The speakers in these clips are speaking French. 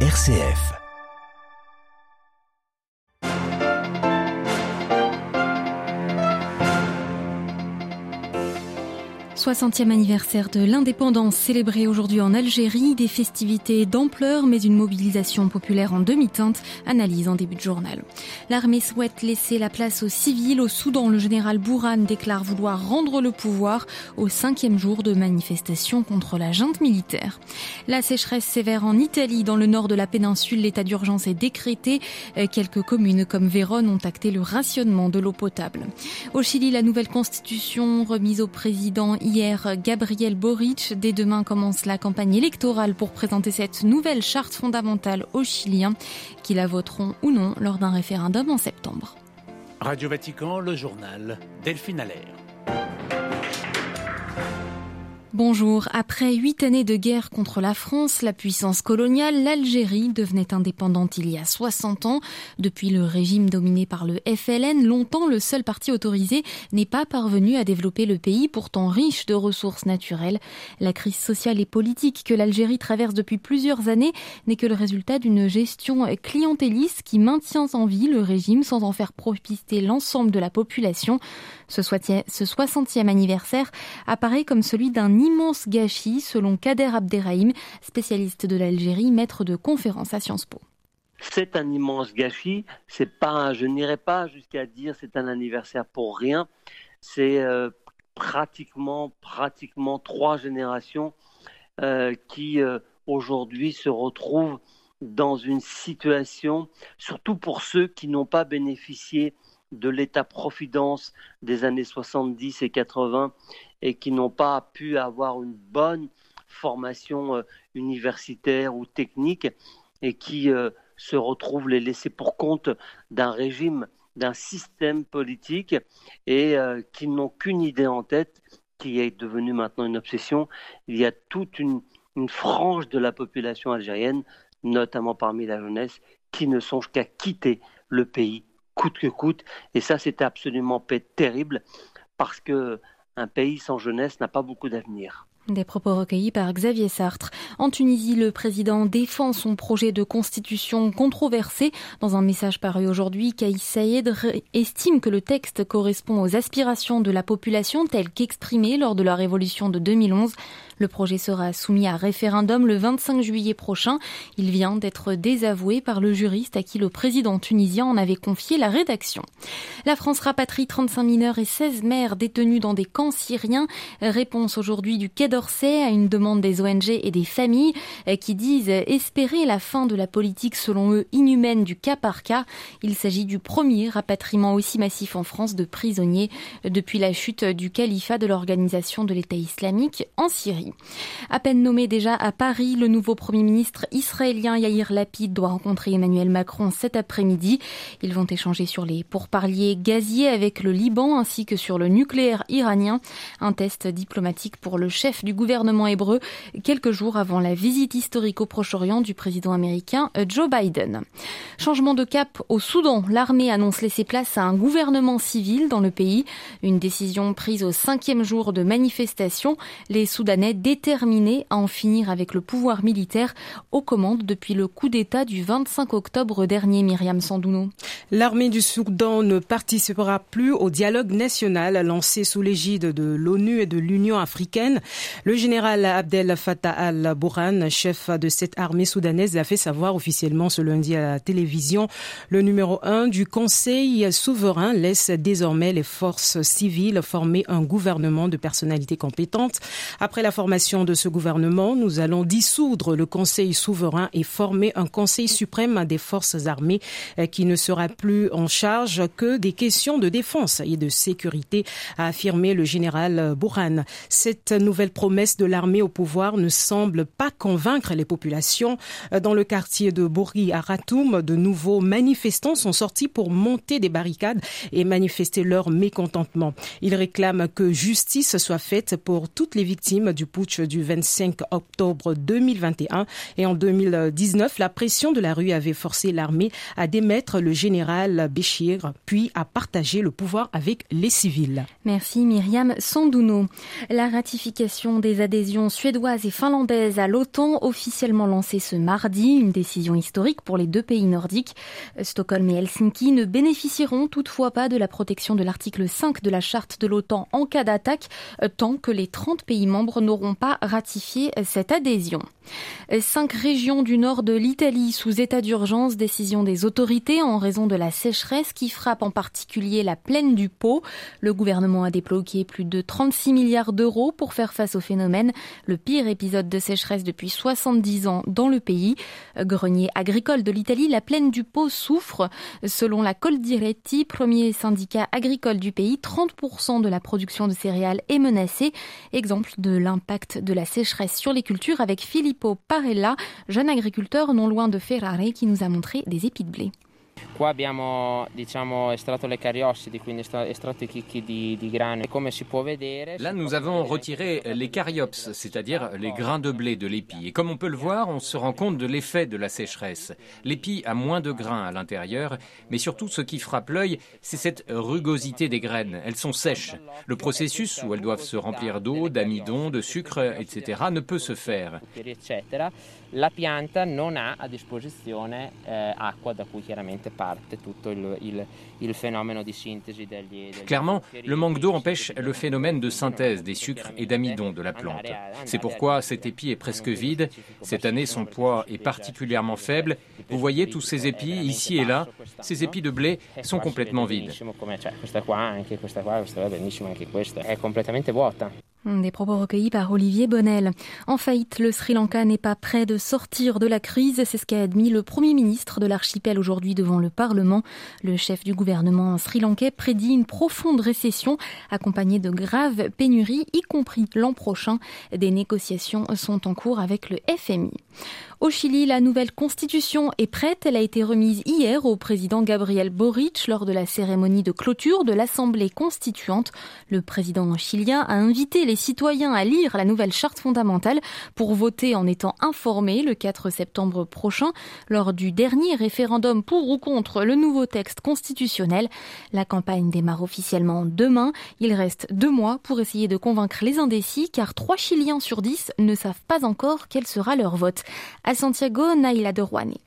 RCF. 60e anniversaire de l'indépendance célébré aujourd'hui en Algérie, des festivités d'ampleur mais une mobilisation populaire en demi-teinte, analyse en début de journal. L'armée souhaite laisser la place aux civils. Au Soudan, le général Bourhan déclare vouloir rendre le pouvoir au cinquième jour de manifestation contre la junte militaire. La sécheresse sévère en Italie, dans le nord de la péninsule, l'état d'urgence est décrété. Euh, quelques communes comme Vérone ont acté le rationnement de l'eau potable. Au Chili, la nouvelle constitution remise au président Gabriel Boric. Dès demain commence la campagne électorale pour présenter cette nouvelle charte fondamentale aux Chiliens qui la voteront ou non lors d'un référendum en septembre. Radio Vatican, le journal Delphine Allaire. Bonjour. Après huit années de guerre contre la France, la puissance coloniale, l'Algérie devenait indépendante il y a 60 ans. Depuis le régime dominé par le FLN, longtemps le seul parti autorisé n'est pas parvenu à développer le pays pourtant riche de ressources naturelles. La crise sociale et politique que l'Algérie traverse depuis plusieurs années n'est que le résultat d'une gestion clientéliste qui maintient en vie le régime sans en faire profiter l'ensemble de la population. Ce 60e anniversaire apparaît comme celui d'un immense gâchis, selon Kader Abderrahim, spécialiste de l'Algérie, maître de conférence à Sciences Po. C'est un immense gâchis. C'est pas, je n'irai pas jusqu'à dire c'est un anniversaire pour rien. C'est euh, pratiquement, pratiquement trois générations euh, qui euh, aujourd'hui se retrouvent dans une situation, surtout pour ceux qui n'ont pas bénéficié de l'État-providence des années 70 et 80 et qui n'ont pas pu avoir une bonne formation euh, universitaire ou technique et qui euh, se retrouvent les laissés pour compte d'un régime, d'un système politique et euh, qui n'ont qu'une idée en tête qui est devenue maintenant une obsession. Il y a toute une, une frange de la population algérienne, notamment parmi la jeunesse, qui ne songe qu'à quitter le pays coûte que coûte. Et ça, c'est absolument terrible parce que un pays sans jeunesse n'a pas beaucoup d'avenir. Des propos recueillis par Xavier Sartre. En Tunisie, le président défend son projet de constitution controversé. Dans un message paru aujourd'hui, Kaïs Saïd estime que le texte correspond aux aspirations de la population telles qu'exprimées lors de la révolution de 2011. Le projet sera soumis à référendum le 25 juillet prochain. Il vient d'être désavoué par le juriste à qui le président tunisien en avait confié la rédaction. La France rapatrie 35 mineurs et 16 mères détenus dans des camps syriens. Réponse aujourd'hui du Quai d'Orsay à une demande des ONG et des familles euh, qui disent espérer la fin de la politique selon eux inhumaine du cas par cas. Il s'agit du premier rapatriement aussi massif en France de prisonniers depuis la chute du califat de l'organisation de l'État islamique en Syrie. À peine nommé déjà à Paris, le nouveau Premier ministre israélien Yair Lapid doit rencontrer Emmanuel Macron cet après-midi. Ils vont échanger sur les pourparliers gaziers avec le Liban ainsi que sur le nucléaire iranien. Un test diplomatique pour le chef du gouvernement hébreu quelques jours avant la visite historique au Proche-Orient du président américain Joe Biden. Changement de cap au Soudan. L'armée annonce laisser place à un gouvernement civil dans le pays. Une décision prise au cinquième jour de manifestation. Les Soudanais déterminé à en finir avec le pouvoir militaire aux commandes depuis le coup d'État du 25 octobre dernier, Myriam Sandouno. L'armée du Soudan ne participera plus au dialogue national lancé sous l'égide de l'ONU et de l'Union africaine. Le général Abdel Fattah al-Burhan, chef de cette armée soudanaise, l'a fait savoir officiellement ce lundi à la télévision. Le numéro un du Conseil souverain laisse désormais les forces civiles former un gouvernement de personnalités compétentes. Après la formation de ce gouvernement, nous allons dissoudre le Conseil souverain et former un Conseil suprême des forces armées euh, qui ne sera plus en charge que des questions de défense et de sécurité, a affirmé le général Bourhan. Cette nouvelle promesse de l'armée au pouvoir ne semble pas convaincre les populations. Euh, dans le quartier de Bourgi à Ratoum, de nouveaux manifestants sont sortis pour monter des barricades et manifester leur mécontentement. Ils réclament que justice soit faite pour toutes les victimes du du 25 octobre 2021 et en 2019, la pression de la rue avait forcé l'armée à démettre le général Béchir, puis à partager le pouvoir avec les civils. Merci Myriam Sandouno. La ratification des adhésions suédoises et finlandaises à l'OTAN officiellement lancée ce mardi, une décision historique pour les deux pays nordiques. Stockholm et Helsinki ne bénéficieront toutefois pas de la protection de l'article 5 de la charte de l'OTAN en cas d'attaque, tant que les 30 pays membres n'auront pas ratifié cette adhésion. Cinq régions du nord de l'Italie sous état d'urgence, décision des autorités en raison de la sécheresse qui frappe en particulier la plaine du Pau. Le gouvernement a débloqué plus de 36 milliards d'euros pour faire face au phénomène, le pire épisode de sécheresse depuis 70 ans dans le pays. Grenier agricole de l'Italie, la plaine du Pau souffre. Selon la Coldiretti, premier syndicat agricole du pays, 30% de la production de céréales est menacée. Exemple de l'impact de la sécheresse sur les cultures avec Filippo Parella, jeune agriculteur non loin de Ferrare qui nous a montré des épis de blé. Qua abbiamo diciamo, estratto le cariossidi, quindi estratto i chicchi di, di grano. E come si può vedere, Là, nous avons retiré les caryopses, c'est-à-dire les grains de blé de l'épi. Et comme on peut le voir, on se rend compte de l'effet de la sécheresse. L'épi a moins de grains à l'intérieur, mais surtout ce qui frappe l'œil, c'est cette rugosité des graines. Elles sont sèches. Le processus où elles doivent se remplir d'eau, d'amidon, de sucre, etc., ne peut se faire. La pianta non ha a disposizione eh, acqua da cui chiaramente parte tutto il, il, il fenomeno di sintesi degli, degli Clairement, le manque d'eau empêche le phénomène de synthèse des sucres et d'amidon de la plante. C'est pourquoi cet épi est presque vide. Cette année, son poids est particulièrement faible. Vous voyez tous ces épis ici et là. Ces épis de blé sont complètement vides. Des propos recueillis par Olivier Bonnel. En faillite, le Sri Lanka n'est pas prêt de sortir de la crise. C'est ce qu'a admis le Premier ministre de l'archipel aujourd'hui devant le Parlement. Le chef du gouvernement sri-lankais prédit une profonde récession accompagnée de graves pénuries, y compris l'an prochain. Des négociations sont en cours avec le FMI. Au Chili, la nouvelle constitution est prête. Elle a été remise hier au président Gabriel Boric lors de la cérémonie de clôture de l'Assemblée constituante. Le président chilien a invité les citoyens à lire la nouvelle charte fondamentale pour voter en étant informés le 4 septembre prochain lors du dernier référendum pour ou contre le nouveau texte constitutionnel. La campagne démarre officiellement demain. Il reste deux mois pour essayer de convaincre les indécis car trois Chiliens sur dix ne savent pas encore quel sera leur vote. À Santiago, Naila de Rouane.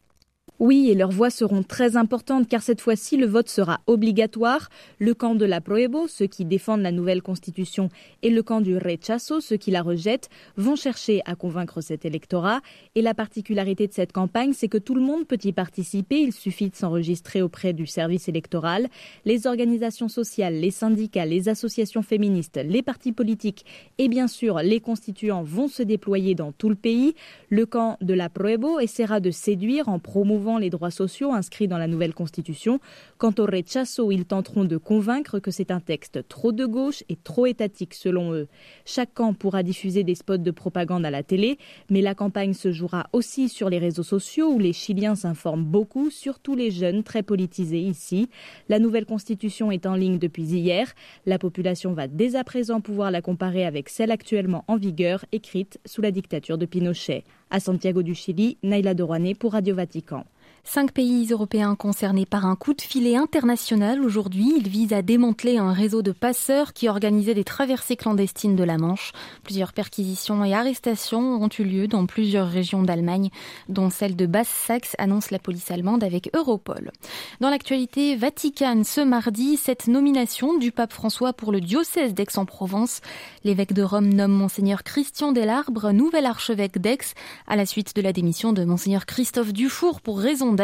Oui, et leurs voix seront très importantes car cette fois-ci le vote sera obligatoire. Le camp de la Proebo, ceux qui défendent la nouvelle constitution, et le camp du Rechazo, ceux qui la rejettent, vont chercher à convaincre cet électorat. Et la particularité de cette campagne, c'est que tout le monde peut y participer. Il suffit de s'enregistrer auprès du service électoral. Les organisations sociales, les syndicats, les associations féministes, les partis politiques et bien sûr les constituants vont se déployer dans tout le pays. Le camp de la Proebo essaiera de séduire en promouvant les droits sociaux inscrits dans la nouvelle constitution. Quant au rechazo, ils tenteront de convaincre que c'est un texte trop de gauche et trop étatique selon eux. Chaque camp pourra diffuser des spots de propagande à la télé, mais la campagne se jouera aussi sur les réseaux sociaux où les Chiliens s'informent beaucoup, surtout les jeunes très politisés ici. La nouvelle constitution est en ligne depuis hier. La population va dès à présent pouvoir la comparer avec celle actuellement en vigueur, écrite sous la dictature de Pinochet. À Santiago du Chili, Naila Dorouane pour Radio Vatican. Cinq pays européens concernés par un coup de filet international aujourd'hui. Ils visent à démanteler un réseau de passeurs qui organisait des traversées clandestines de la Manche. Plusieurs perquisitions et arrestations ont eu lieu dans plusieurs régions d'Allemagne, dont celle de Basse-Saxe, annonce la police allemande avec Europol. Dans l'actualité, Vatican, ce mardi, cette nomination du pape François pour le diocèse d'Aix-en-Provence. L'évêque de Rome nomme Monseigneur Christian Delarbre, nouvel archevêque d'Aix, à la suite de la démission de Monseigneur Christophe Dufour pour raison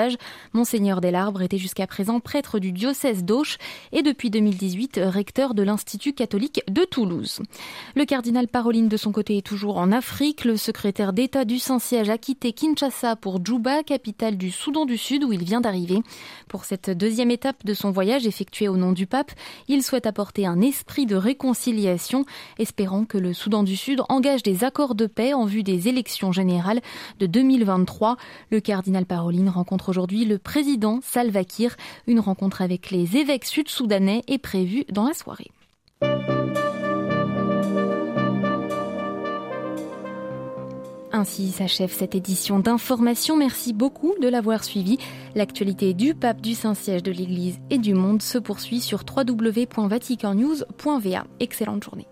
Monseigneur Delarbre était jusqu'à présent prêtre du diocèse d'Auch et depuis 2018 recteur de l'Institut catholique de Toulouse. Le cardinal Paroline de son côté est toujours en Afrique. Le secrétaire d'État du Saint-Siège a quitté Kinshasa pour Djouba, capitale du Soudan du Sud où il vient d'arriver. Pour cette deuxième étape de son voyage effectué au nom du pape, il souhaite apporter un esprit de réconciliation, espérant que le Soudan du Sud engage des accords de paix en vue des élections générales de 2023. Le cardinal Paroline aujourd'hui le président Salva Kiir. Une rencontre avec les évêques sud-soudanais est prévue dans la soirée. Ainsi s'achève cette édition d'information. Merci beaucoup de l'avoir suivi. L'actualité du pape, du Saint-Siège de l'Église et du monde se poursuit sur www.vaticannews.va. Excellente journée.